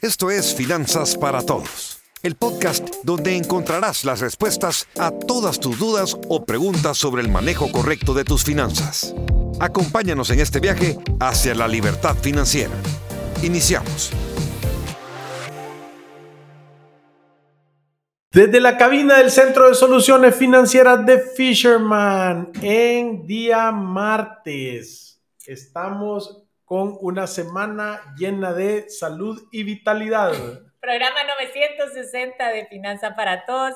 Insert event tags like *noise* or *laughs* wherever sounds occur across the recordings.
Esto es Finanzas para Todos, el podcast donde encontrarás las respuestas a todas tus dudas o preguntas sobre el manejo correcto de tus finanzas. Acompáñanos en este viaje hacia la libertad financiera. Iniciamos. Desde la cabina del Centro de Soluciones Financieras de Fisherman, en día martes, estamos con una semana llena de salud y vitalidad. Programa 960 de Finanza para Todos.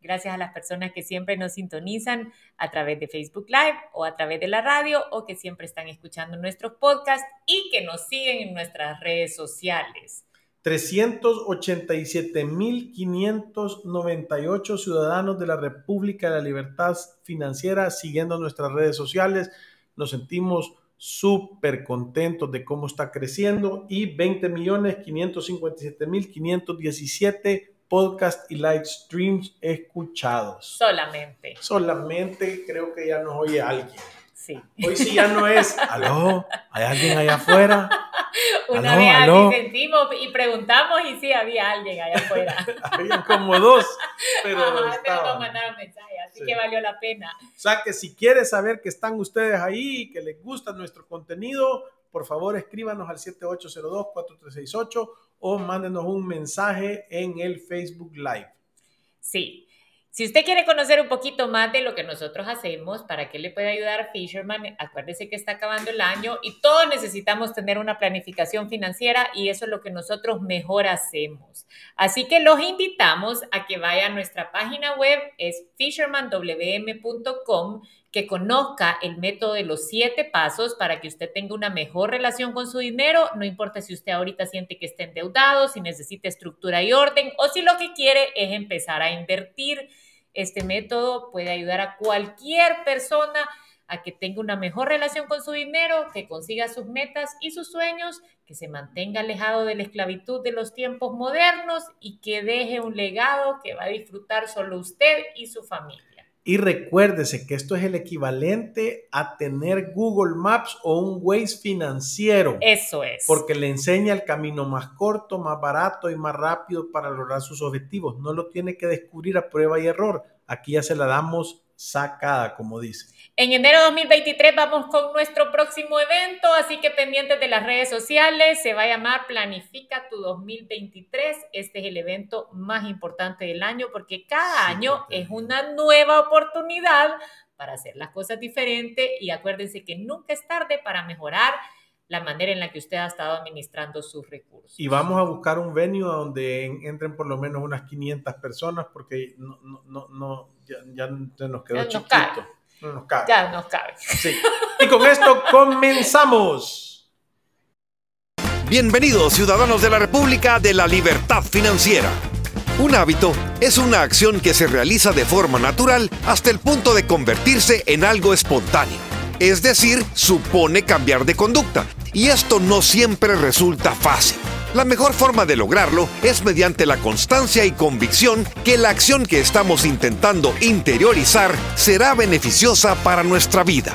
Gracias a las personas que siempre nos sintonizan a través de Facebook Live o a través de la radio o que siempre están escuchando nuestros podcasts y que nos siguen en nuestras redes sociales. 387.598 ciudadanos de la República de la Libertad Financiera siguiendo nuestras redes sociales. Nos sentimos súper contentos de cómo está creciendo y 20 millones 557 mil 517 podcast y live streams escuchados. Solamente. Solamente creo que ya nos oye alguien. Sí. Hoy sí ya no es, *laughs* aló, ¿hay alguien allá afuera? Una vez aló. sentimos y preguntamos y sí había alguien allá afuera. *laughs* Habían como dos, pero, Ajá, pero no mandaron mensaje, así que valió la pena. O sea que si quieres saber que están ustedes ahí y que les gusta nuestro contenido, por favor escríbanos al 7802-4368 o mándenos un mensaje en el Facebook Live. Sí, si usted quiere conocer un poquito más de lo que nosotros hacemos, para que le pueda ayudar a Fisherman, acuérdese que está acabando el año y todos necesitamos tener una planificación financiera y eso es lo que nosotros mejor hacemos. Así que los invitamos a que vaya a nuestra página web, es fishermanwm.com, que conozca el método de los siete pasos para que usted tenga una mejor relación con su dinero, no importa si usted ahorita siente que está endeudado, si necesita estructura y orden o si lo que quiere es empezar a invertir este método puede ayudar a cualquier persona a que tenga una mejor relación con su dinero, que consiga sus metas y sus sueños, que se mantenga alejado de la esclavitud de los tiempos modernos y que deje un legado que va a disfrutar solo usted y su familia. Y recuérdese que esto es el equivalente a tener Google Maps o un Waze financiero. Eso es. Porque le enseña el camino más corto, más barato y más rápido para lograr sus objetivos. No lo tiene que descubrir a prueba y error. Aquí ya se la damos sacada, como dice. En enero de 2023 vamos con nuestro próximo evento, así que pendientes de las redes sociales, se va a llamar Planifica tu 2023. Este es el evento más importante del año porque cada año es una nueva oportunidad para hacer las cosas diferentes y acuérdense que nunca es tarde para mejorar la manera en la que usted ha estado administrando sus recursos. Y vamos a buscar un venue donde entren por lo menos unas 500 personas porque no, no, no, ya, ya nos quedó ya chiquito. Cabe. No nos cabe. Ya nos cabe. Sí. Y con esto *laughs* comenzamos. Bienvenidos ciudadanos de la República de la Libertad Financiera. Un hábito es una acción que se realiza de forma natural hasta el punto de convertirse en algo espontáneo. Es decir, supone cambiar de conducta. Y esto no siempre resulta fácil. La mejor forma de lograrlo es mediante la constancia y convicción que la acción que estamos intentando interiorizar será beneficiosa para nuestra vida.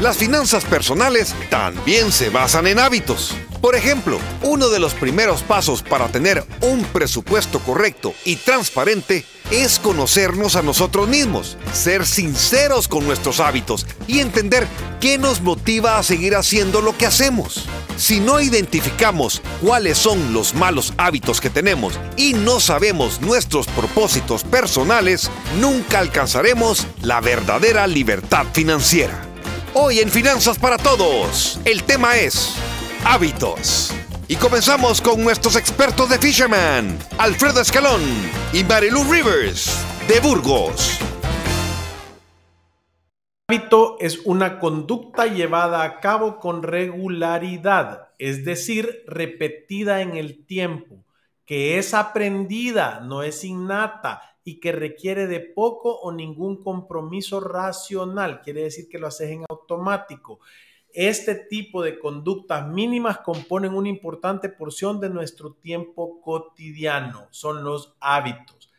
Las finanzas personales también se basan en hábitos. Por ejemplo, uno de los primeros pasos para tener un presupuesto correcto y transparente es conocernos a nosotros mismos, ser sinceros con nuestros hábitos y entender qué nos motiva a seguir haciendo lo que hacemos. Si no identificamos cuáles son los malos hábitos que tenemos y no sabemos nuestros propósitos personales, nunca alcanzaremos la verdadera libertad financiera. Hoy en Finanzas para Todos, el tema es hábitos. Y comenzamos con nuestros expertos de Fisherman, Alfredo Escalón y Marilu Rivers, de Burgos hábito es una conducta llevada a cabo con regularidad, es decir, repetida en el tiempo, que es aprendida, no es innata y que requiere de poco o ningún compromiso racional, quiere decir que lo haces en automático. Este tipo de conductas mínimas componen una importante porción de nuestro tiempo cotidiano, son los hábitos.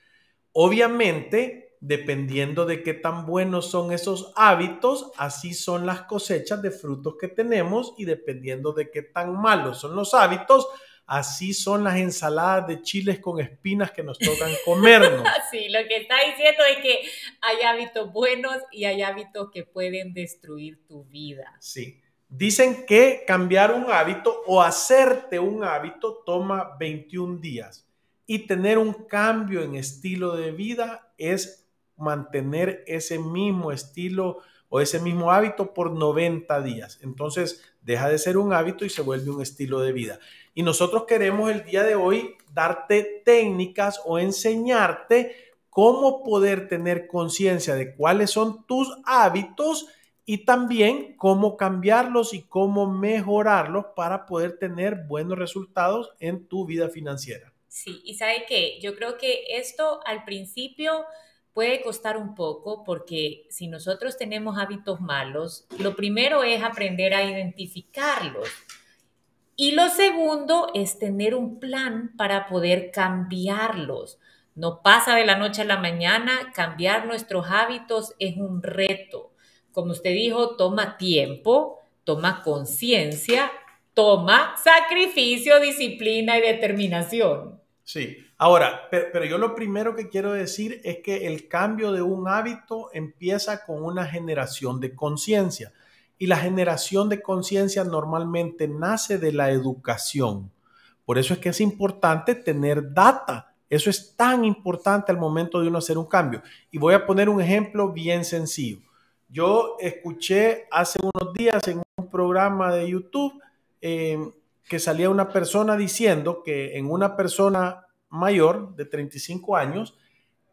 Obviamente, dependiendo de qué tan buenos son esos hábitos, así son las cosechas de frutos que tenemos y dependiendo de qué tan malos son los hábitos, así son las ensaladas de chiles con espinas que nos tocan comernos. *laughs* sí, lo que está diciendo es que hay hábitos buenos y hay hábitos que pueden destruir tu vida. Sí. Dicen que cambiar un hábito o hacerte un hábito toma 21 días y tener un cambio en estilo de vida es mantener ese mismo estilo o ese mismo hábito por 90 días. Entonces deja de ser un hábito y se vuelve un estilo de vida. Y nosotros queremos el día de hoy darte técnicas o enseñarte cómo poder tener conciencia de cuáles son tus hábitos y también cómo cambiarlos y cómo mejorarlos para poder tener buenos resultados en tu vida financiera. Sí, y sabe que yo creo que esto al principio puede costar un poco porque si nosotros tenemos hábitos malos, lo primero es aprender a identificarlos. Y lo segundo es tener un plan para poder cambiarlos. No pasa de la noche a la mañana, cambiar nuestros hábitos es un reto. Como usted dijo, toma tiempo, toma conciencia, toma sacrificio, disciplina y determinación. Sí, ahora, pero, yo lo primero que quiero decir es que el cambio de un hábito empieza con una generación de conciencia y la generación de conciencia normalmente nace de la educación. Por eso es que es importante tener data. Eso es tan importante al momento de uno hacer un cambio. Y voy a poner un ejemplo bien sencillo. Yo escuché hace unos días en un programa de YouTube eh, que salía una persona diciendo que en una persona mayor de 35 años,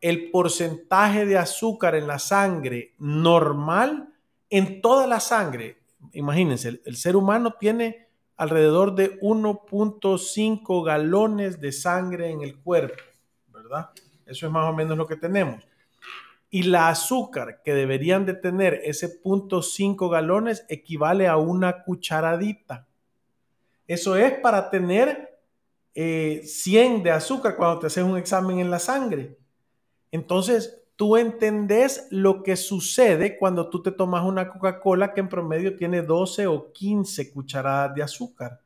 el porcentaje de azúcar en la sangre normal, en toda la sangre, imagínense, el, ser humano tiene alrededor de 1.5 galones de sangre en el cuerpo, ¿verdad? Eso es más o menos lo que tenemos. Y la azúcar que deberían de tener ese 0.5 galones equivale a una cucharadita. Eso es para tener 100 eh, de azúcar cuando te haces un examen en la sangre. Entonces, tú entendés lo que sucede cuando tú te tomas una Coca-Cola que en promedio tiene 12 o 15 cucharadas de azúcar.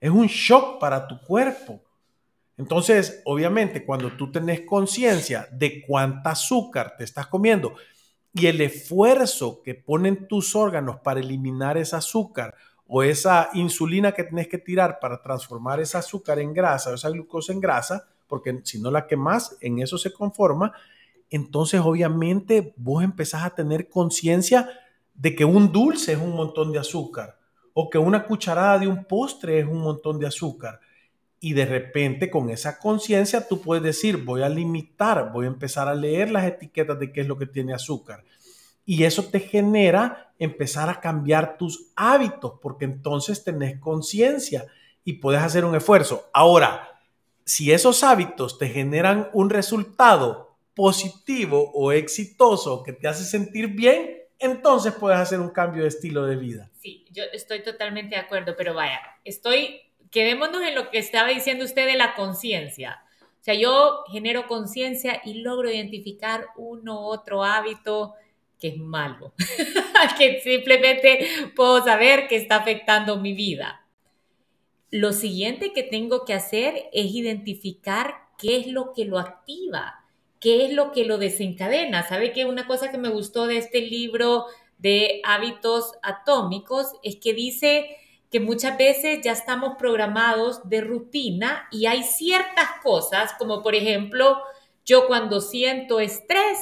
Es un shock para tu cuerpo. Entonces, obviamente, cuando tú tenés conciencia de cuánta azúcar te estás comiendo y el esfuerzo que ponen tus órganos para eliminar ese azúcar o esa insulina que tienes que tirar para transformar esa azúcar en grasa o esa glucosa en grasa, porque si no la quemas, en eso se conforma, entonces obviamente vos empezás a tener conciencia de que un dulce es un montón de azúcar o que una cucharada de un postre es un montón de azúcar. Y de repente con esa conciencia tú puedes decir, voy a limitar, voy a empezar a leer las etiquetas de qué es lo que tiene azúcar. Y eso te genera empezar a cambiar tus hábitos, porque entonces tenés conciencia y puedes hacer un esfuerzo. Ahora, si esos hábitos te generan un resultado positivo o exitoso que te hace sentir bien, entonces puedes hacer un cambio de estilo de vida. Sí, yo estoy totalmente de acuerdo, pero vaya, estoy, quedémonos en lo que estaba diciendo usted de la conciencia. O sea, yo genero conciencia y logro identificar uno u otro hábito que es malo, *laughs* que simplemente puedo saber que está afectando mi vida. Lo siguiente que tengo que hacer es identificar qué es lo que lo activa, qué es lo que lo desencadena. ¿Sabe que una cosa que me gustó de este libro de hábitos atómicos es que dice que muchas veces ya estamos programados de rutina y hay ciertas cosas, como por ejemplo, yo cuando siento estrés,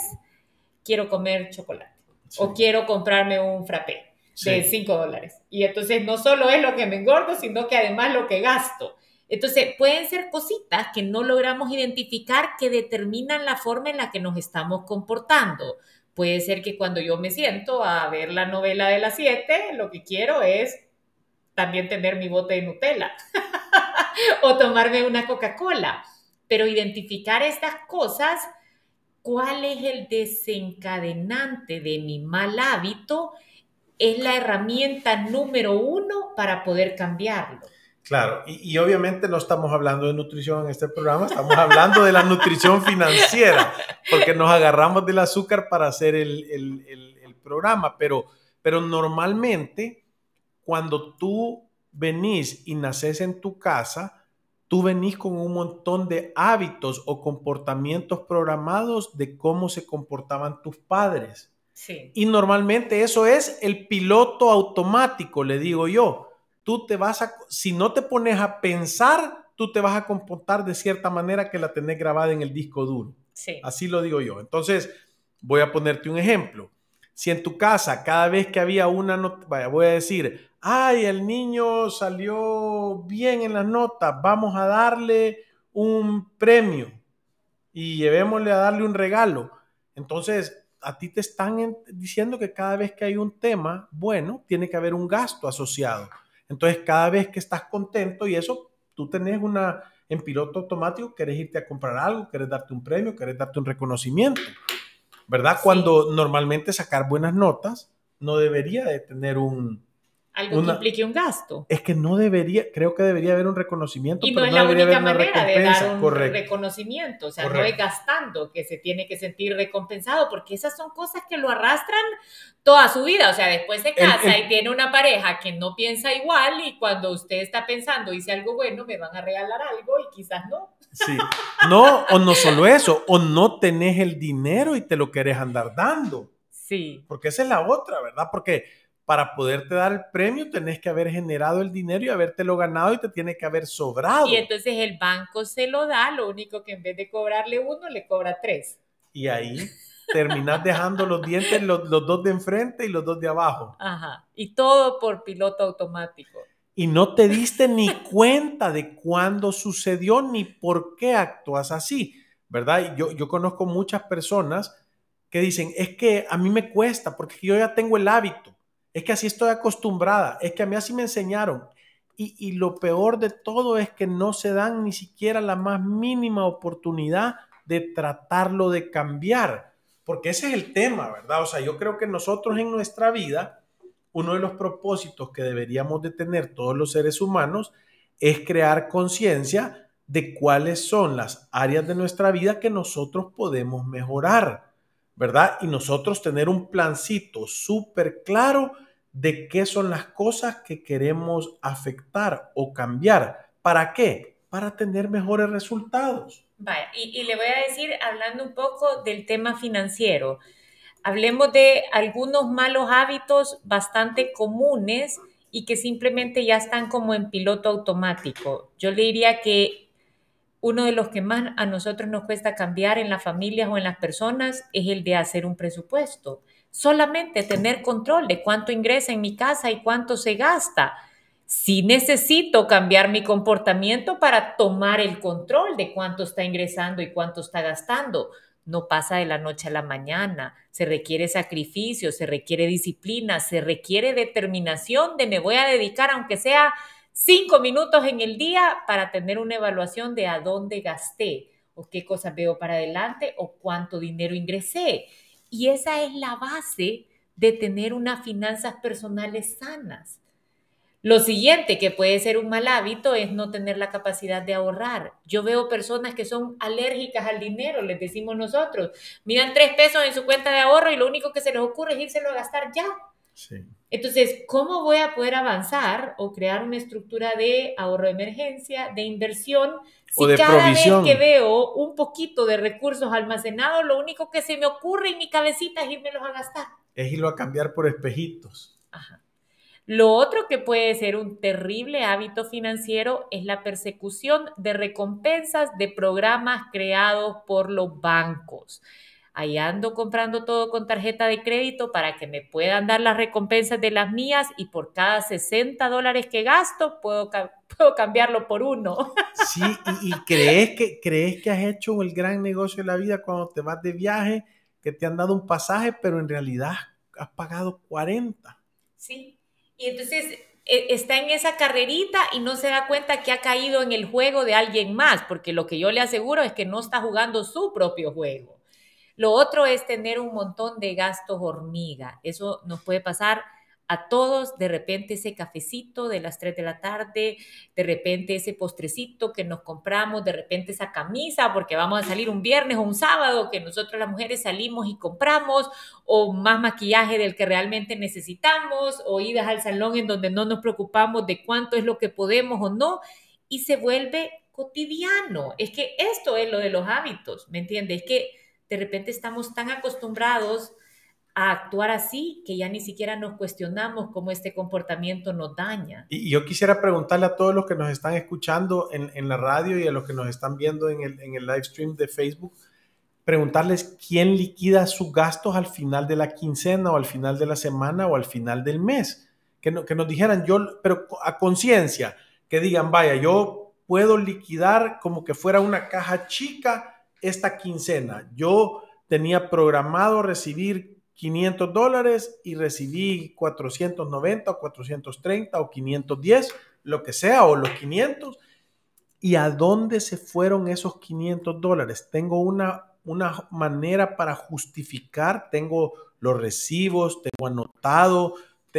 quiero comer chocolate o quiero comprarme un frappé de 5 dólares. Y entonces no solo es lo que me engordo, sino que además lo que gasto. Entonces pueden ser cositas que no logramos identificar que determinan la forma en la que nos estamos comportando. Puede ser que cuando yo me siento a ver la novela de las 7, lo que quiero es también tener mi bote de Nutella *laughs* o tomarme una Coca-Cola. Pero identificar estas cosas cuál es el desencadenante de mi mal hábito es la herramienta número uno para poder cambiarlo. Claro, y, obviamente no estamos hablando de nutrición en este programa, estamos hablando de la nutrición financiera, porque nos agarramos del azúcar para hacer el, el programa, pero, pero normalmente cuando tú venís y naces en tu casa, tú venís con un montón de hábitos o comportamientos programados de cómo se comportaban tus padres. Sí. Y normalmente eso es el piloto automático, le digo yo. Tú te vas a, si no te pones a pensar, tú te vas a comportar de cierta manera que la tenés grabada en el disco duro. Sí. Así lo digo yo. Entonces, voy a ponerte un ejemplo. Si en tu casa, cada vez que había una nota, vaya, voy a decir, ay, el niño salió bien en las notas, vamos a darle un premio y llevémosle a darle un regalo. Entonces, a ti te están diciendo que cada vez que hay un tema, bueno, tiene que haber un gasto asociado. Entonces, cada vez que estás contento y eso, tú tenés una, en piloto automático, querés irte a comprar algo, querés darte un premio, querés darte un reconocimiento. ¿verdad? Cuando normalmente sacar buenas notas no debería de tener un... Algo que implique un gasto. Es que no debería, creo que debería haber un reconocimiento. Y no es la única manera de dar un reconocimiento, o sea, no es gastando que se tiene que sentir recompensado, porque esas son cosas que lo arrastran toda su vida, o sea, después de casa y tiene una pareja que no piensa igual y cuando usted está pensando, hice algo bueno, me van a regalar algo y quizás no. Sí. No, o no solo eso, o no tenés el dinero y te lo querés andar dando. Sí. Porque esa es la otra, ¿verdad? Porque para poderte dar el premio tenés que haber generado el dinero y habértelo ganado y te tiene que haber sobrado. Y entonces el banco se lo da, lo único que en vez de cobrarle uno, le cobra tres. Y ahí terminás dejando los dientes, los, los dos de enfrente y los dos de abajo. Ajá. Y todo por piloto automático y no te diste ni cuenta de cuándo sucedió ni por qué actúas así, ¿verdad? Yo, yo conozco muchas personas que dicen, es que a mí me cuesta porque yo ya tengo el hábito, es que así estoy acostumbrada, es que a mí así me enseñaron. Y, y lo peor de todo es que no se dan ni siquiera la más mínima oportunidad de tratarlo de cambiar, porque ese es el tema, ¿verdad? O sea, yo creo que nosotros en nuestra vida, uno de los propósitos que deberíamos de tener todos los seres humanos es crear conciencia de cuáles son las áreas de nuestra vida que nosotros podemos mejorar, ¿verdad? Y nosotros tener un plancito súper claro de qué son las cosas que queremos afectar o cambiar. ¿Para qué? Para tener mejores resultados. Vaya, y, y le voy a decir, hablando un poco del tema financiero, hablemos de algunos malos hábitos bastante comunes y que simplemente ya están como en piloto automático. Yo le diría que uno de los que más a nosotros nos cuesta cambiar en las familias o en las personas es el de hacer un presupuesto. Solamente tener control de cuánto ingresa en mi casa y cuánto se gasta. Si necesito cambiar mi comportamiento para tomar el control de cuánto está ingresando y cuánto está gastando no pasa de la noche a la mañana, se requiere sacrificio, se requiere disciplina, se requiere determinación de me voy a dedicar, aunque sea cinco minutos en el día, para tener una evaluación de a dónde gasté o qué cosas veo para adelante o cuánto dinero ingresé. Y esa es la base de tener unas finanzas personales sanas. Lo siguiente que puede ser un mal hábito es no tener la capacidad de ahorrar. Yo veo personas que son alérgicas al dinero, les decimos nosotros. Miran tres pesos en su cuenta de ahorro y lo único que se les ocurre es írselo a gastar ya. Entonces, ¿cómo voy a poder avanzar o crear una estructura de ahorro de emergencia, de inversión, si cada vez que veo un poquito de recursos almacenados, lo único que se me ocurre en mi cabecita es irmelos a gastar? Es irlo a cambiar por espejitos. Ajá. Lo otro que puede ser un terrible hábito financiero es la persecución de recompensas de programas creados por los bancos. Ahí ando comprando todo con tarjeta de crédito para que me puedan dar las recompensas de las mías y por cada 60 dólares que gasto puedo, *laughs* puedo cambiarlo por uno. Sí, y, y, *laughs* crees, que, crees que has hecho el gran negocio de la vida cuando te vas de viaje, que te han dado un pasaje, pero en realidad has pagado 40. Sí, y entonces e, está en esa carrerita y no se da cuenta que ha caído en el juego de alguien más, porque lo que yo le aseguro es que no está jugando su propio juego. Lo otro es tener un montón de gastos hormiga. Eso nos puede pasar a todos de repente ese cafecito de las 3 de la tarde, de repente ese postrecito que nos compramos, de repente esa camisa porque vamos a salir un viernes o un sábado que nosotros las mujeres salimos y compramos, o más maquillaje del que realmente necesitamos, o idas al salón en donde no nos preocupamos de cuánto es lo que podemos o no, y se vuelve cotidiano. Es que esto es lo de los hábitos, ¿me entiendes? Es que de repente estamos tan acostumbrados a actuar así que ya ni siquiera nos cuestionamos cómo este comportamiento nos daña. Y yo quisiera preguntarle a todos los que nos están escuchando en, la radio y a los que nos están viendo en el, en el live stream de Facebook, preguntarles quién liquida sus gastos al final de la quincena o al final de la semana o al final del mes. Que, no, que nos dijeran yo, pero a conciencia, que digan, vaya, yo puedo liquidar como que fuera una caja chica esta quincena. Yo tenía programado recibir 500 dólares y recibí 490 o 430 o 510, lo que sea, o los 500. ¿Y a dónde se fueron esos 500 dólares? Tengo una, una manera para justificar, tengo los recibos, tengo anotado,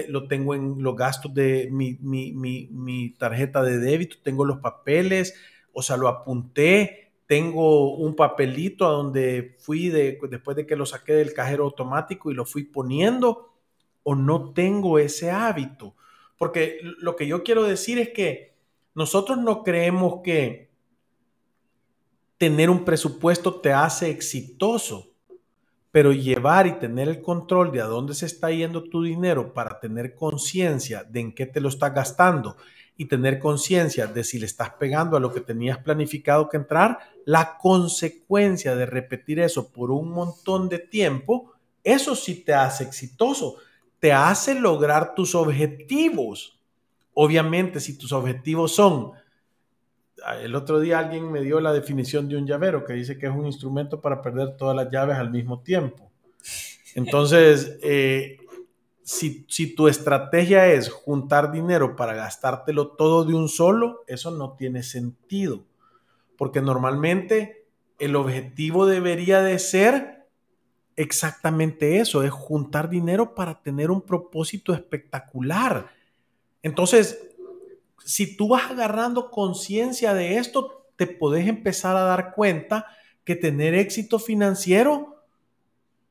lo tengo en los gastos de mi, mi, mi, mi tarjeta de débito, tengo los papeles, o sea, lo apunté, tengo un papelito a donde fui de, después de que lo saqué del cajero automático y lo fui poniendo o no tengo ese hábito. Porque lo que yo quiero decir es que nosotros no creemos que tener un presupuesto te hace exitoso, pero llevar y tener el control de a dónde se está yendo tu dinero para tener conciencia de en qué te lo estás gastando y tener conciencia de si le estás pegando a lo que tenías planificado que entrar, la consecuencia de repetir eso por un montón de tiempo, eso sí te hace exitoso, te hace lograr tus objetivos. Obviamente, si tus objetivos son, ah, el otro día alguien me dio la definición de un llavero que dice que es un instrumento para perder todas las llaves al mismo tiempo. Entonces, eh, si, tu estrategia es juntar dinero para gastártelo todo de un solo, eso no tiene sentido. Porque normalmente el objetivo debería de ser exactamente eso, es juntar dinero para tener un propósito espectacular. Entonces, si tú vas agarrando conciencia de esto, te podés empezar a dar cuenta que tener éxito financiero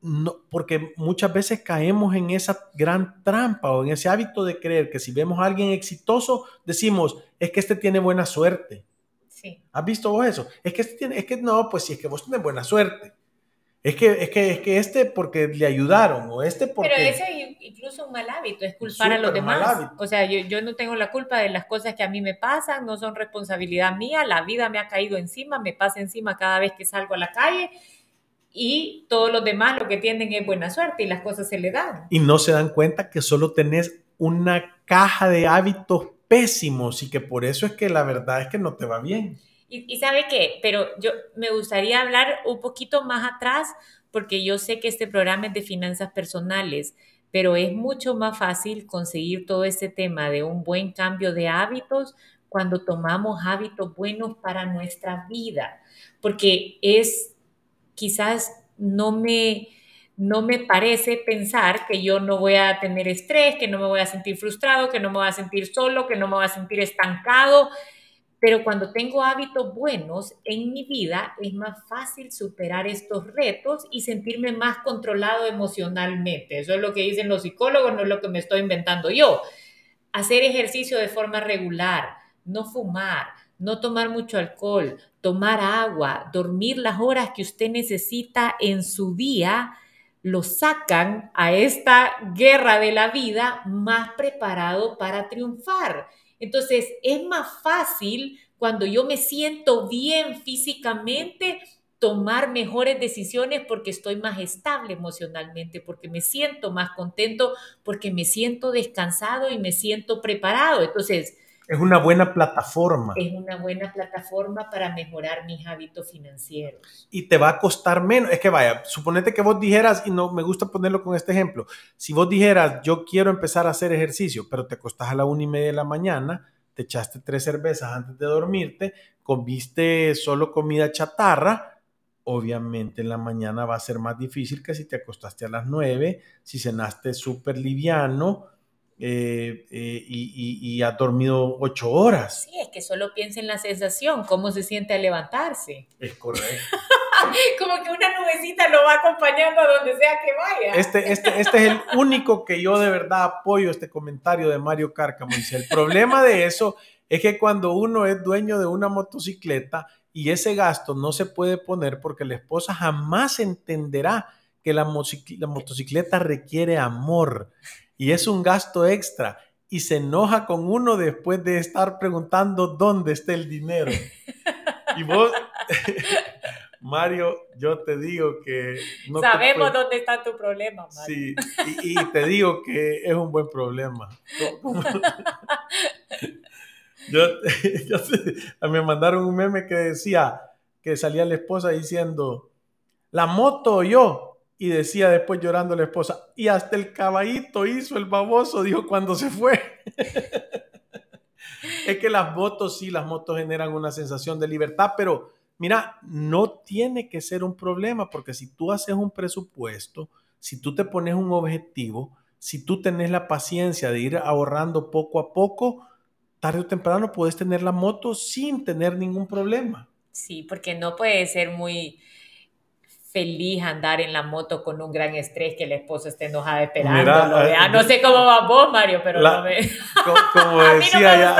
no, porque muchas veces caemos en esa gran trampa o en ese hábito de creer que si vemos a alguien exitoso, decimos, es que este tiene buena suerte. Sí. ¿Has visto vos eso? Es que este tiene, es que no, pues si es que vos tienes buena suerte. Es que, es que, es que este porque le ayudaron o este porque... Pero ese es incluso un mal hábito, es culpar a los demás. O sea, yo, yo no tengo la culpa de las cosas que a mí me pasan, no son responsabilidad mía, la vida me ha caído encima, me pasa encima cada vez que salgo a la calle y todos los demás lo que tienen es buena suerte y las cosas se le dan. Y no se dan cuenta que solo tenés una caja de hábitos pésimos y que por eso es que la verdad es que no te va bien. Y, sabe qué, pero yo me gustaría hablar un poquito más atrás porque yo sé que este programa es de finanzas personales, pero es mucho más fácil conseguir todo este tema de un buen cambio de hábitos cuando tomamos hábitos buenos para nuestra vida, porque es quizás no me, no me parece pensar que yo no voy a tener estrés, que no me voy a sentir frustrado, que no me voy a sentir solo, que no me voy a sentir estancado. Pero cuando tengo hábitos buenos en mi vida, es más fácil superar estos retos y sentirme más controlado emocionalmente. Eso es lo que dicen los psicólogos, no es lo que me estoy inventando yo. Hacer ejercicio de forma regular, no fumar, no tomar mucho alcohol, tomar agua, dormir las horas que usted necesita en su día, lo sacan a esta guerra de la vida más preparado para triunfar. Entonces, es más fácil cuando yo me siento bien físicamente tomar mejores decisiones porque estoy más estable emocionalmente, porque me siento más contento, porque me siento descansado y me siento preparado. Entonces, es una buena plataforma. Es una buena plataforma para mejorar mis hábitos financieros. Y te va a costar menos. Es que vaya, suponete que vos dijeras, y no me gusta ponerlo con este ejemplo, si vos dijeras, yo quiero empezar a hacer ejercicio, pero te costás a la una y media de la mañana, te echaste tres cervezas antes de dormirte, comiste solo comida chatarra, obviamente en la mañana va a ser más difícil que si te acostaste a las nueve, si cenaste súper liviano, eh, eh, y, y, ha dormido ocho horas. Sí, es que solo piensa en la sensación, cómo se siente al levantarse. Es correcto. *laughs* Como que una nubecita lo va acompañando a donde sea que vaya. Este, este, este es el único que yo de verdad apoyo este comentario de Mario Cárcamo. Dice, el problema de eso es que cuando uno es dueño de una motocicleta y ese gasto no se puede poner porque la esposa jamás entenderá que la, motocicleta requiere amor y es un gasto extra y se enoja con uno después de estar preguntando dónde está el dinero. *laughs* Y vos, *laughs* Mario, yo te digo que... No Sabemos dónde está tu problema, Mario. Sí, y, te digo que es un buen problema. *laughs* yo, me mandaron un meme que decía que salía la esposa diciendo, la moto yo, y decía después llorando la esposa, y hasta el caballito hizo el baboso, dijo cuando se fue. *laughs* es que las motos, sí, las motos generan una sensación de libertad, pero mira, no tiene que ser un problema, porque si tú haces un presupuesto, si tú te pones un objetivo, si tú tenés la paciencia de ir ahorrando poco a poco, tarde o temprano puedes tener la moto sin tener ningún problema. Sí, porque no puede ser muy feliz andar en la moto con un gran estrés que la esposa esté enojada esperando. Eh, no sé cómo va vos, Mario, pero no me... Como, decía,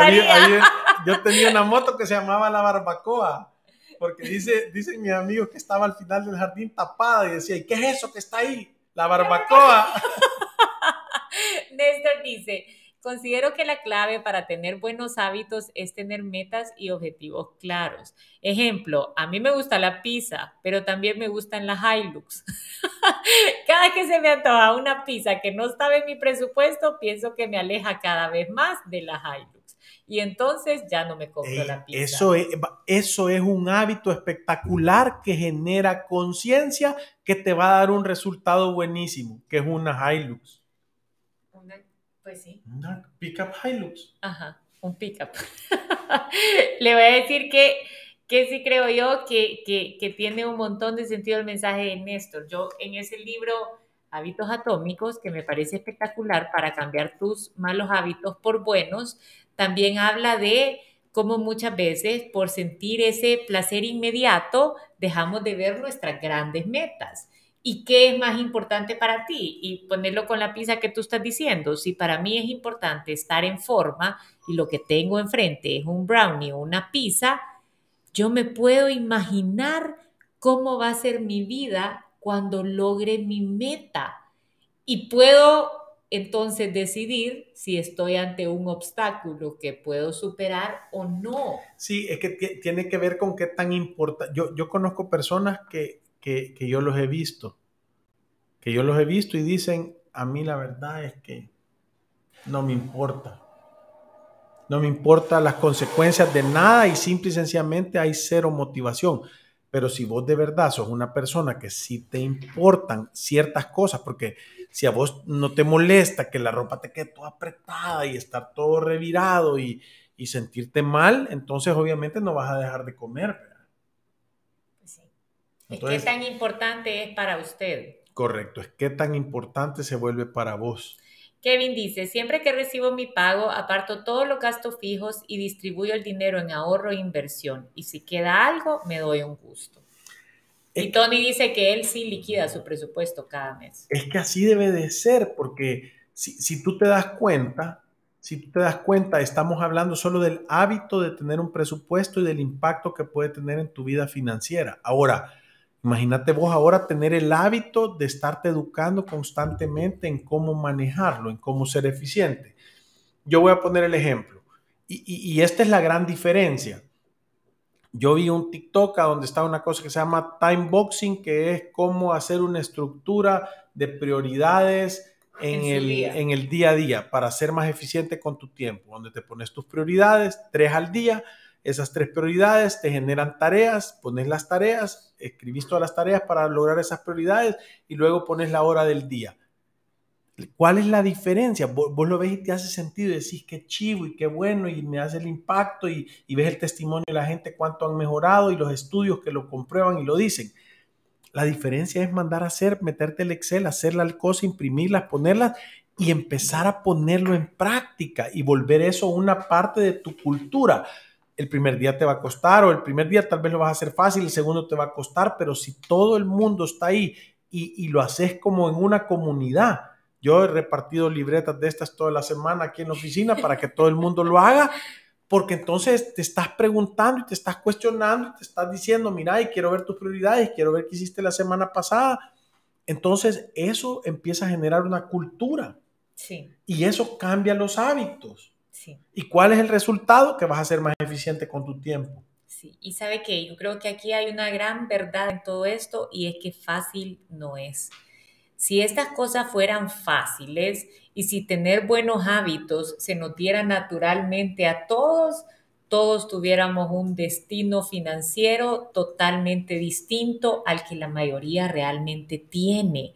yo tenía una moto que se llamaba la barbacoa, porque dice, dicen mis amigos que estaba al final del jardín tapada y decía, ¿y qué es eso que está ahí? La barbacoa. *laughs* Néstor dice, Considero que la clave para tener buenos hábitos es tener metas y objetivos claros. Ejemplo, a mí me gusta la pizza, pero también me gustan las Hilux. *laughs* cada que se me antoja una pizza que no estaba en mi presupuesto, pienso que me aleja cada vez más de la Hilux. Y entonces ya no me compro la pizza. Eso es, eso es un hábito espectacular que genera conciencia que te va a dar un resultado buenísimo, que es una Hilux. Pues sí. Una pickup Hilux. Ajá, un pickup. *laughs* Le voy a decir que, que sí creo yo que, que, que, tiene un montón de sentido el mensaje de Néstor. Yo en ese libro, Hábitos Atómicos, que me parece espectacular para cambiar tus malos hábitos por buenos, también habla de cómo muchas veces por sentir ese placer inmediato dejamos de ver nuestras grandes metas. ¿Y qué es más importante para ti? Y ponerlo con la pizza que tú estás diciendo. Si para mí es importante estar en forma y lo que tengo enfrente es un brownie o una pizza, yo me puedo imaginar cómo va a ser mi vida cuando logre mi meta. Y puedo entonces decidir si estoy ante un obstáculo que puedo superar o no. Sí, es que tiene que ver con qué tan importante. Yo, yo conozco personas que que, yo los he visto, que yo los he visto y dicen, a mí la verdad es que no me importa. No me importa las consecuencias de nada y simple y sencillamente hay cero motivación. Pero si vos de verdad sos una persona que sí te importan ciertas cosas, porque si a vos no te molesta que la ropa te quede toda apretada y estar todo revirado y, y sentirte mal, entonces obviamente no vas a dejar de comer. ¿Qué tan importante es para usted? Correcto, es qué tan importante se vuelve para vos. Kevin dice, siempre que recibo mi pago, aparto todos los gastos fijos y distribuyo el dinero en ahorro e inversión. Y si queda algo, me doy un gusto. y Tony dice que él sí liquida su presupuesto cada mes. Es que así debe de ser, porque si, si tú te das cuenta, si tú te das cuenta, estamos hablando solo del hábito de tener un presupuesto y del impacto que puede tener en tu vida financiera. Ahora, Imagínate vos ahora tener el hábito de estarte educando constantemente en cómo manejarlo, en cómo ser eficiente. Yo voy a poner el ejemplo. Y, esta es la gran diferencia. Yo vi un TikTok donde está una cosa que se llama time boxing, que es cómo hacer una estructura de prioridades en, el, en el día a día para ser más eficiente con tu tiempo, donde te pones tus prioridades, tres al día, esas tres prioridades te generan tareas, pones las tareas, escribís todas las tareas para lograr esas prioridades y luego pones la hora del día. ¿Cuál es la diferencia? Vos, lo ves y te hace sentido decís qué chivo y qué bueno y me hace el impacto y, y ves el testimonio de la gente cuánto han mejorado y los estudios que lo comprueban y lo dicen. La diferencia es mandar a hacer, meterte el Excel, hacer la cosa, imprimirlas, ponerlas y empezar a ponerlo en práctica y volver eso una parte de tu cultura el primer día te va a costar o el primer día tal vez lo vas a hacer fácil, el segundo te va a costar, pero si todo el mundo está ahí y, lo haces como en una comunidad, yo he repartido libretas de estas toda la semana aquí en la oficina para que todo el mundo lo haga, porque entonces te estás preguntando y te estás cuestionando y te estás diciendo, mira, y quiero ver tus prioridades, quiero ver qué hiciste la semana pasada. Entonces eso empieza a generar una cultura. Sí. Y eso cambia los hábitos. Sí. ¿Y cuál es el resultado? Que vas a ser más eficiente con tu tiempo. Sí, y sabe que yo creo que aquí hay una gran verdad en todo esto y es que fácil no es. Si estas cosas fueran fáciles y si tener buenos hábitos se nos diera naturalmente a todos, todos tuviéramos un destino financiero totalmente distinto al que la mayoría realmente tiene.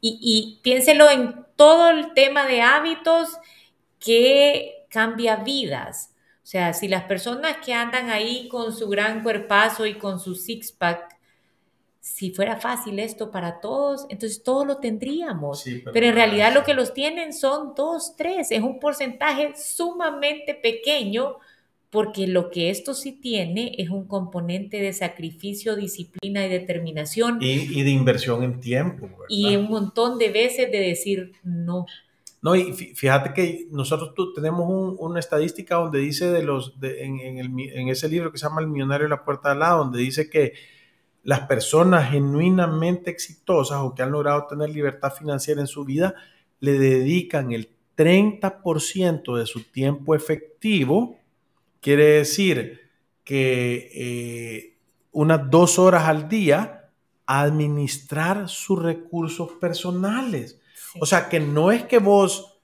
Y, y piénselo en todo el tema de hábitos que cambia vidas. O sea, si las personas que andan ahí con su gran cuerpazo y con su six-pack, si fuera fácil esto para todos, entonces todos lo tendríamos. Sí, pero, en realidad lo que los tienen son dos, tres. Es un porcentaje sumamente pequeño porque lo que esto sí tiene es un componente de sacrificio, disciplina y determinación Y, y de inversión en tiempo. ¿verdad? y un montón de veces de decir no. No, y fí- fíjate que nosotros tenemos un- una estadística donde dice de los, en, en el ese libro que se llama El millonario de la puerta de al lado, donde dice que las personas genuinamente exitosas o que han logrado tener libertad financiera en su vida le dedican el 30% de su tiempo efectivo, quiere decir que eh, unas dos horas al día a administrar sus recursos personales. O sea, que no es que vos,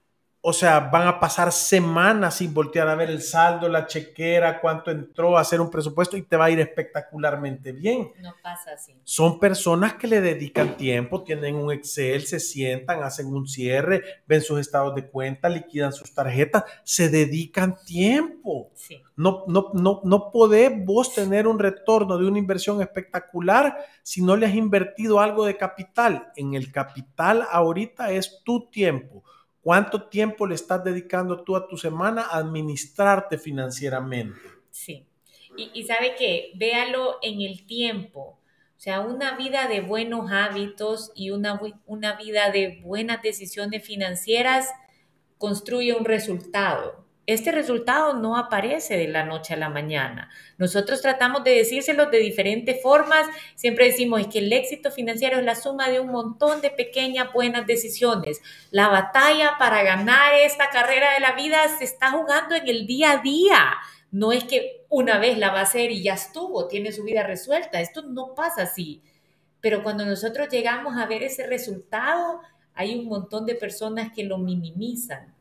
o sea, van a pasar semanas sin voltear a ver el saldo, la chequera, cuánto entró, hacer un presupuesto y te va a ir espectacularmente bien. no pasa así. Son personas que le dedican tiempo, tienen un Excel, se sientan, hacen un cierre, ven sus estados de cuenta, liquidan sus tarjetas, se dedican tiempo. Sí. No, no, no, no podés vos tener un retorno de una inversión espectacular si no le has invertido algo de capital. En el capital ahorita es tu tiempo. ¿Cuánto tiempo le estás dedicando tú a tu semana a administrarte financieramente? Sí. Y, sabe que véalo en el tiempo. O sea, una vida de buenos hábitos y una, una vida de buenas decisiones financieras construye un resultado. Este resultado no aparece de la noche a la mañana. Nosotros tratamos de decírselo de diferentes formas. Siempre decimos es que el éxito financiero es la suma de un montón de pequeñas buenas decisiones. La batalla para ganar esta carrera de la vida se está jugando en el día a día. No es que una vez la va a hacer y ya estuvo, tiene su vida resuelta. Esto no pasa así. Pero cuando nosotros llegamos a ver ese resultado, hay un montón de personas que lo minimizan.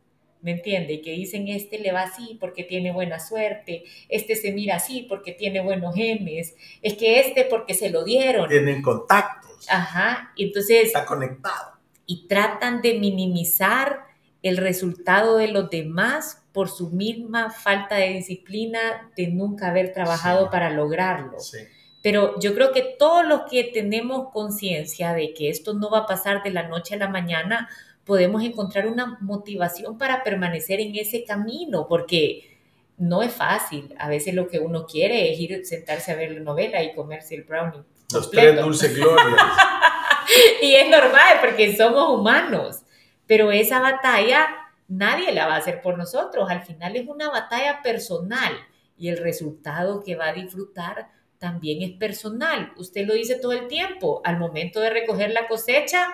¿Me entiende? Y que dicen, este le va así porque tiene buena suerte, este se mira así porque tiene buenos genes, es que este porque se lo dieron. Tienen contactos, Ajá, entonces, está conectado. y tratan de minimizar el resultado de los demás por su misma falta de disciplina de nunca haber trabajado Sí. para lograrlo. Sí. Pero yo creo que todos los que tenemos conciencia de que esto no va a pasar de la noche a la mañana, podemos encontrar una motivación para permanecer en ese camino, porque no es fácil. A veces lo que uno quiere es ir, sentarse a ver la novela y comerse el brownie. Los completo. tres dulces glorias. *laughs* Y es normal porque somos humanos, pero esa batalla nadie la va a hacer por nosotros. Al final es una batalla personal y el resultado que va a disfrutar también es personal. Usted lo dice todo el tiempo. Al momento de recoger la cosecha,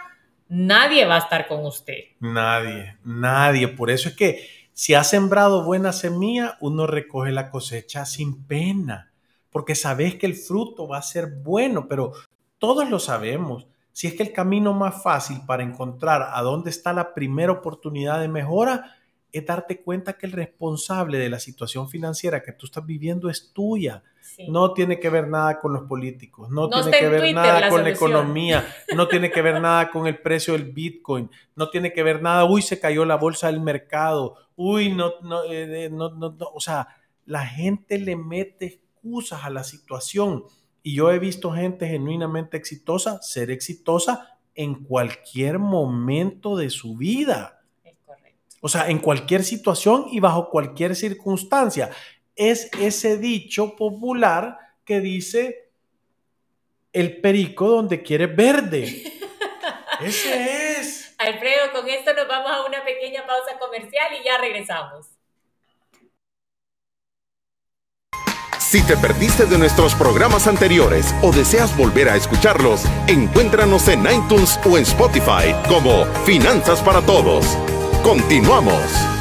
nadie va a estar con usted. Nadie, nadie. Por eso es que si ha sembrado buena semilla, uno recoge la cosecha sin pena, porque sabes que el fruto va a ser bueno, pero todos lo sabemos. Si es que el camino más fácil para encontrar a dónde está la primera oportunidad de mejora es darte cuenta que el responsable de la situación financiera que tú estás viviendo es tuya. Sí. No tiene que ver nada con los políticos, no, No tiene que ver Twitter nada la con la economía, *laughs* no tiene que ver nada con el precio del Bitcoin, no tiene que ver nada, uy, se cayó la bolsa del mercado, uy, no, no, eh, eh, no, no, no. o sea, la gente le mete excusas a la situación y yo he visto gente genuinamente exitosa ser exitosa en cualquier momento de su vida. Es correcto. O sea, en cualquier situación y bajo cualquier circunstancia. Es ese dicho popular que dice el perico donde quiere verde. *laughs* Ese es. Alfredo, con esto nos vamos a una pequeña pausa comercial y ya regresamos. Si te perdiste de nuestros programas anteriores o deseas volver a escucharlos, encuéntranos en iTunes o en Spotify como Finanzas para Todos. Continuamos.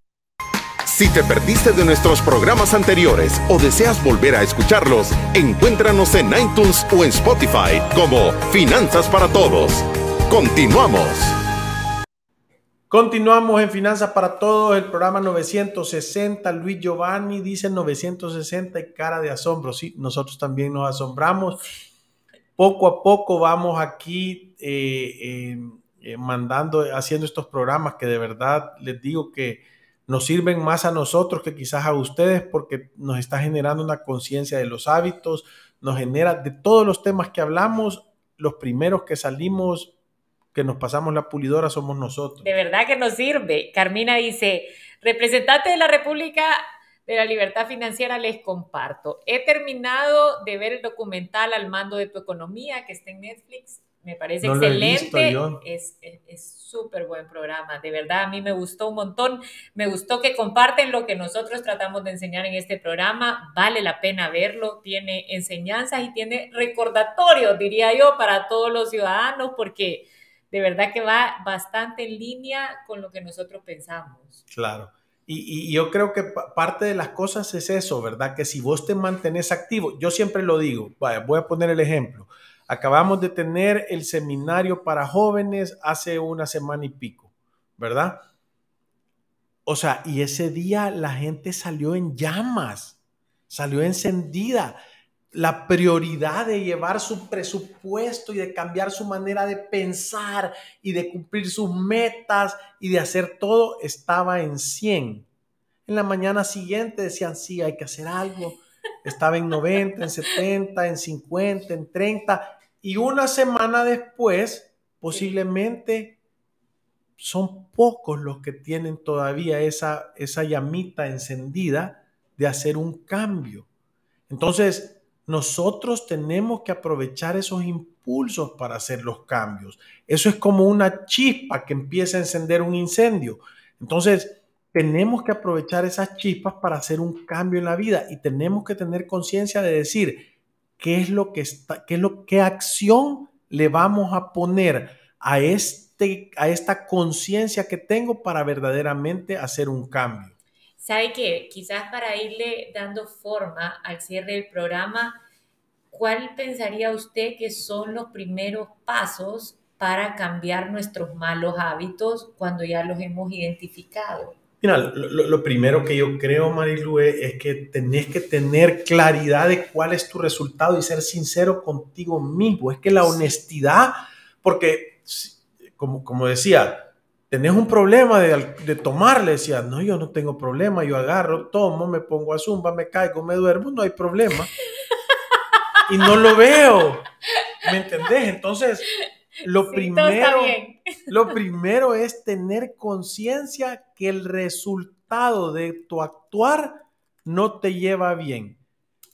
Si te perdiste de nuestros programas anteriores o deseas volver a escucharlos, encuéntranos en iTunes o en Spotify como Finanzas para Todos. Continuamos. Continuamos en Finanzas para Todos, el programa 960. Luis Giovanni dice 960 y cara de asombro. Sí, nosotros también nos asombramos. Poco a poco vamos aquí eh, eh, eh, mandando, haciendo estos programas que de verdad les digo que nos sirven más a nosotros que quizás a ustedes porque nos está generando una conciencia de los hábitos, nos genera de todos los temas que hablamos, los primeros que salimos, que nos pasamos la pulidora somos nosotros. De verdad que nos sirve. Carmina dice, representante de la República de la Libertad Financiera, les comparto. He terminado de ver el documental Al mando de tu economía que está en Netflix me parece excelente. Es súper buen programa. De verdad, a mí me gustó un montón. Me gustó que comparten lo que nosotros tratamos de enseñar en este programa. Vale la pena verlo. Tiene enseñanzas y tiene recordatorios, diría yo, para todos los ciudadanos, porque de verdad que va bastante en línea con lo que nosotros pensamos. Claro. Y, y, yo creo que parte de las cosas es eso, ¿verdad? Que si vos te mantenés activo, yo siempre lo digo, voy a poner el ejemplo. Acabamos de tener el seminario para jóvenes hace una semana y pico, ¿verdad? O sea, y ese día la gente salió en llamas, salió encendida. La prioridad de llevar su presupuesto y de cambiar su manera de pensar y de cumplir sus metas y de hacer todo estaba en 100. En la mañana siguiente decían, sí, hay que hacer algo. Estaba en 90, en 70, en 50, en 30 y una semana después, posiblemente son pocos los que tienen todavía esa, esa llamita encendida de hacer un cambio. Entonces, nosotros tenemos que aprovechar esos impulsos para hacer los cambios. Eso es como una chispa que empieza a encender un incendio. Entonces, tenemos que aprovechar esas chispas para hacer un cambio en la vida y tenemos que tener conciencia de decir, qué es lo que está, qué es lo, qué acción le vamos a poner a, este, a esta conciencia que tengo para verdaderamente hacer un cambio. ¿Sabe qué? Quizás para irle dando forma al cierre del programa, ¿cuál pensaría usted que son los primeros pasos para cambiar nuestros malos hábitos cuando ya los hemos identificado? Mira, lo, primero que yo creo, Marilu, es que tenés que tener claridad de cuál es tu resultado y ser sincero contigo mismo. Es que la honestidad, porque, como, como decía, tenés un problema de, de tomar, le decía, no, yo no tengo problema, yo agarro, tomo, me pongo a zumba, me caigo, me duermo, no hay problema. y no lo veo, ¿me entendés? Entonces, lo, primero, *laughs* lo primero es tener conciencia que el resultado de tu actuar no te lleva bien.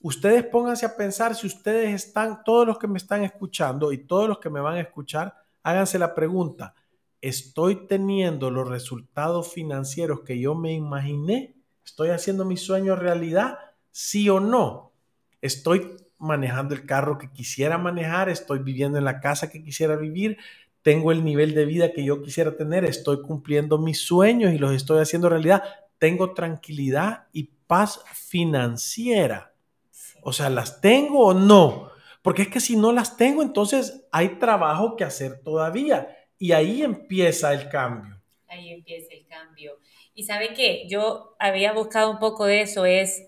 Ustedes pónganse a pensar si ustedes están, todos los que me están escuchando y todos los que me van a escuchar, háganse la pregunta, ¿estoy teniendo los resultados financieros que yo me imaginé? ¿Estoy haciendo mi sueño realidad? ¿Sí o no? ¿Estoy manejando el carro que quisiera manejar, estoy viviendo en la casa que quisiera vivir, tengo el nivel de vida que yo quisiera tener, estoy cumpliendo mis sueños y los estoy haciendo realidad, tengo tranquilidad y paz financiera. O sea, ¿las tengo o no? Porque es que si no las tengo, entonces hay trabajo que hacer todavía y ahí empieza el cambio. Ahí empieza el cambio. Y sabe qué, yo había buscado un poco de eso, es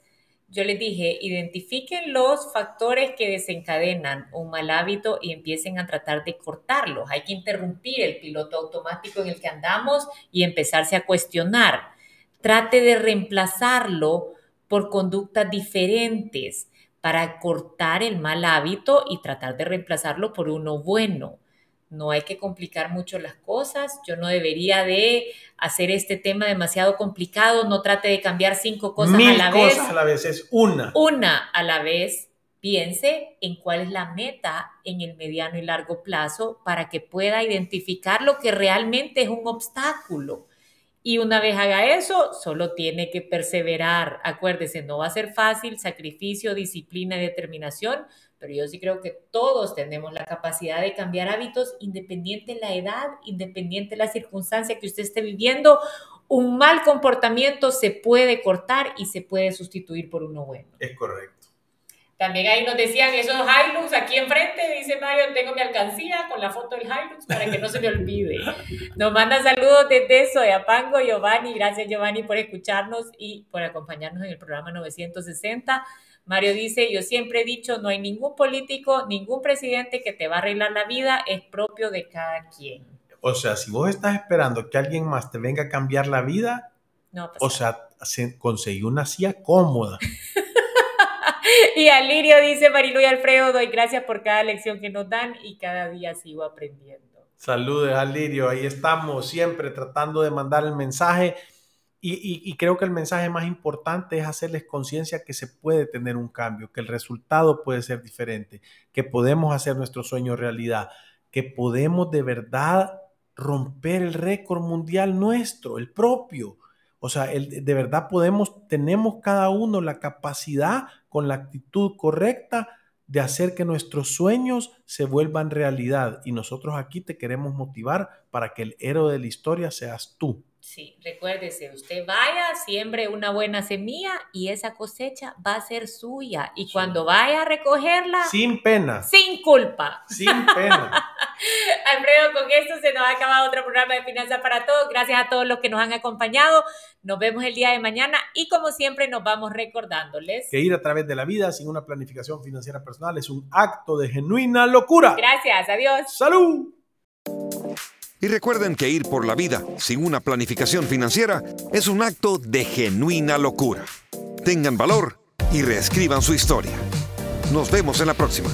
yo les dije, identifiquen los factores que desencadenan un mal hábito y empiecen a tratar de cortarlos. Hay que interrumpir el piloto automático en el que andamos y empezarse a cuestionar. Trate de reemplazarlo por conductas diferentes para cortar el mal hábito y tratar de reemplazarlo por uno bueno. No hay que complicar mucho las cosas. Yo no debería de hacer este tema demasiado complicado. No trate de cambiar cinco cosas a la vez. cosas a la vez, es una. Una a la vez. Piense en cuál es la meta en el mediano y largo plazo para que pueda identificar lo que realmente es un obstáculo. Y una vez haga eso, solo tiene que perseverar. Acuérdese, no va a ser fácil, sacrificio, disciplina y determinación, pero yo sí creo que todos tenemos la capacidad de cambiar hábitos independiente de la edad, independiente de la circunstancia que usted esté viviendo. Un mal comportamiento se puede cortar y se puede sustituir por uno bueno. Es correcto. También ahí nos decían esos Hilux aquí enfrente, dice Mario, tengo mi alcancía con la foto del Hilux para que no se me olvide. Nos manda saludos desde Soyapango, Giovanni. Gracias Giovanni por escucharnos y por acompañarnos en el programa 960. Mario dice, yo siempre he dicho, no hay ningún político, ningún presidente que te va a arreglar la vida, es propio de cada quien. O sea, si vos estás esperando que alguien más te venga a cambiar la vida, no, o sea, conseguí una silla cómoda. *laughs* y Alirio dice, Marilu y Alfredo, doy gracias por cada lección que nos dan y cada día sigo aprendiendo. Saludos, Alirio. Ahí estamos siempre tratando de mandar el mensaje. Y, creo que el mensaje más importante es hacerles conciencia que se puede tener un cambio, que el resultado puede ser diferente, que podemos hacer nuestro sueño realidad, que podemos de verdad romper el récord mundial nuestro, el propio. O sea, de verdad podemos, tenemos cada uno la capacidad con la actitud correcta de hacer que nuestros sueños se vuelvan realidad. Y nosotros aquí te queremos motivar para que el héroe de la historia seas tú. Sí, recuérdese, usted vaya, siembre una buena semilla y esa cosecha va a ser suya. Y cuando vaya a recogerla... Sin pena. Sin culpa. Sin pena. *laughs* Alfredo, con esto se nos ha acabado otro programa de Finanzas para Todos. Gracias a todos los que nos han acompañado. Nos vemos el día de mañana y como siempre nos vamos recordándoles que ir a través de la vida sin una planificación financiera personal es un acto de genuina locura. Gracias, adiós. Salud. Y recuerden que ir por la vida sin una planificación financiera es un acto de genuina locura. Tengan valor y reescriban su historia. Nos vemos en la próxima.